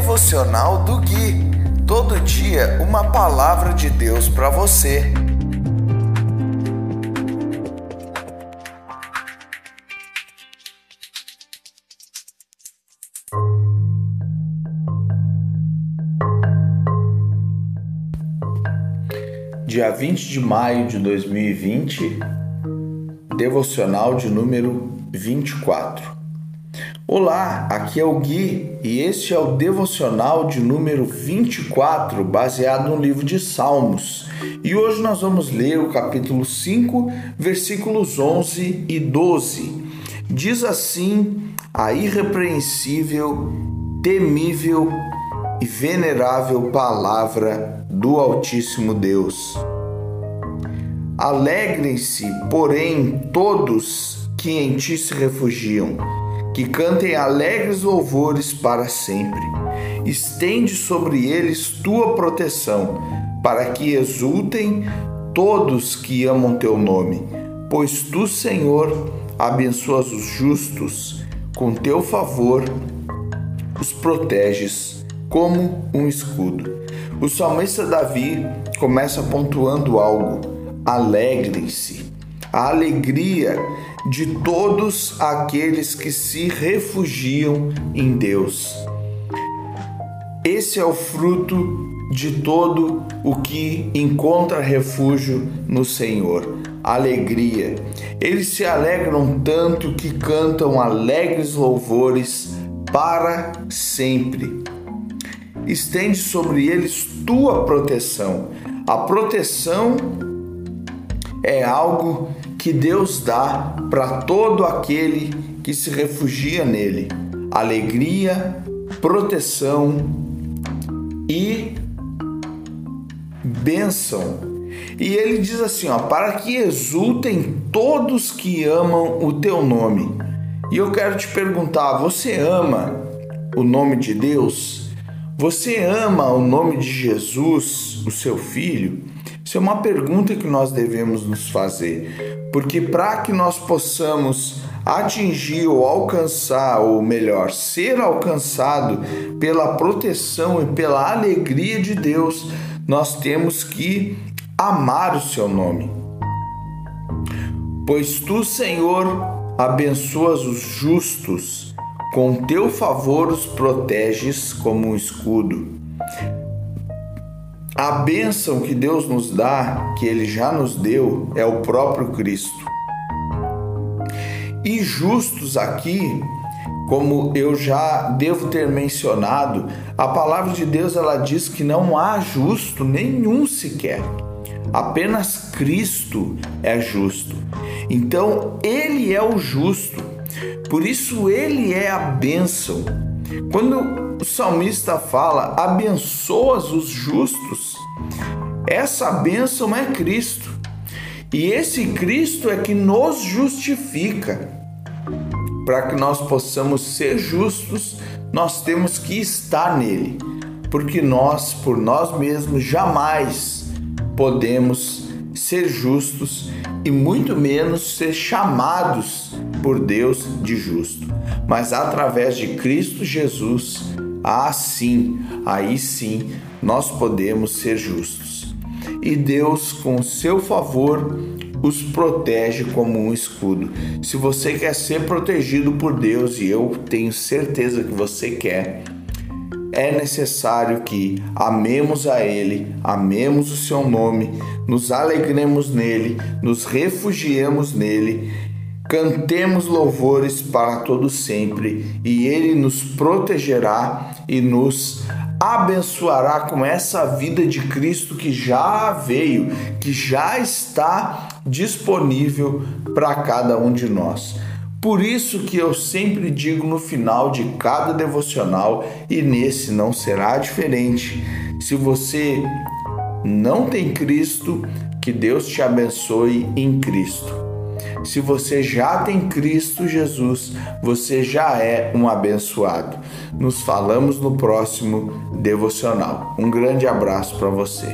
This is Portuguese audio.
Devocional do Gui. Todo dia uma palavra de Deus para você. Dia 20 de maio de 2020, devocional de número 24. Olá, aqui é o Gui e este é o devocional de número 24, baseado no livro de Salmos. E hoje nós vamos ler o capítulo 5, versículos 11 e 12. Diz assim a irrepreensível, temível e venerável palavra do Altíssimo Deus. Alegrem-se, porém, todos que em ti se refugiam que cantem alegres louvores para sempre. Estende sobre eles tua proteção, para que exultem todos que amam teu nome. Pois tu, Senhor, abençoas os justos, com teu favor os proteges como um escudo. O salmista Davi começa pontuando algo: alegrem-se. A alegria de todos aqueles que se refugiam em Deus. Esse é o fruto de todo o que encontra refúgio no Senhor. Alegria. Eles se alegram tanto que cantam alegres louvores para sempre. Estende sobre eles tua proteção. A proteção é algo que Deus dá para todo aquele que se refugia nele: alegria, proteção e bênção. E ele diz assim, ó, para que exultem todos que amam o teu nome. E eu quero te perguntar, você ama o nome de Deus? Você ama o nome de Jesus, o seu filho? Isso é uma pergunta que nós devemos nos fazer, porque para que nós possamos atingir ou alcançar, ou melhor, ser alcançado pela proteção e pela alegria de Deus, nós temos que amar o seu nome. Pois tu, Senhor, abençoas os justos, com teu favor os proteges como um escudo. A bênção que Deus nos dá, que Ele já nos deu, é o próprio Cristo. E justos aqui, como eu já devo ter mencionado, a palavra de Deus ela diz que não há justo nenhum sequer. Apenas Cristo é justo. Então, Ele é o justo. Por isso, Ele é a bênção. Quando o salmista fala: abençoas os justos. Essa bênção é Cristo. E esse Cristo é que nos justifica. Para que nós possamos ser justos, nós temos que estar nele, porque nós, por nós mesmos, jamais podemos ser justos e muito menos ser chamados por Deus de justo. Mas através de Cristo Jesus, ah, sim, aí sim nós podemos ser justos. E Deus, com seu favor, os protege como um escudo. Se você quer ser protegido por Deus, e eu tenho certeza que você quer, é necessário que amemos a Ele, amemos o seu nome, nos alegremos nele, nos refugiemos nele Cantemos louvores para todo sempre, e ele nos protegerá e nos abençoará com essa vida de Cristo que já veio, que já está disponível para cada um de nós. Por isso que eu sempre digo no final de cada devocional e nesse não será diferente. Se você não tem Cristo, que Deus te abençoe em Cristo. Se você já tem Cristo Jesus, você já é um abençoado. Nos falamos no próximo devocional. Um grande abraço para você.